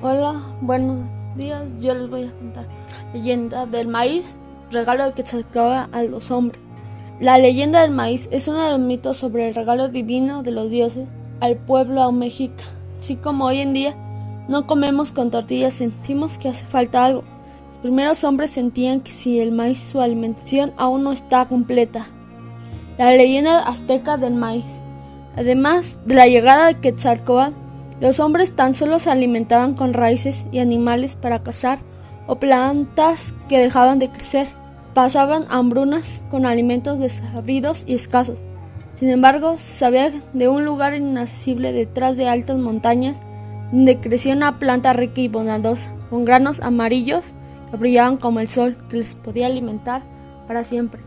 Hola, buenos días. Yo les voy a contar leyenda del maíz, regalo de Quetzalcóatl a los hombres. La leyenda del maíz es uno de los mitos sobre el regalo divino de los dioses al pueblo mexica. Así como hoy en día no comemos con tortillas, sentimos que hace falta algo. Los primeros hombres sentían que si el maíz su alimentación aún no está completa. La leyenda azteca del maíz. Además de la llegada de Quetzalcóatl, los hombres tan solo se alimentaban con raíces y animales para cazar o plantas que dejaban de crecer. Pasaban hambrunas con alimentos desabridos y escasos. Sin embargo, se sabía de un lugar inaccesible detrás de altas montañas donde crecía una planta rica y bondadosa, con granos amarillos que brillaban como el sol, que les podía alimentar para siempre.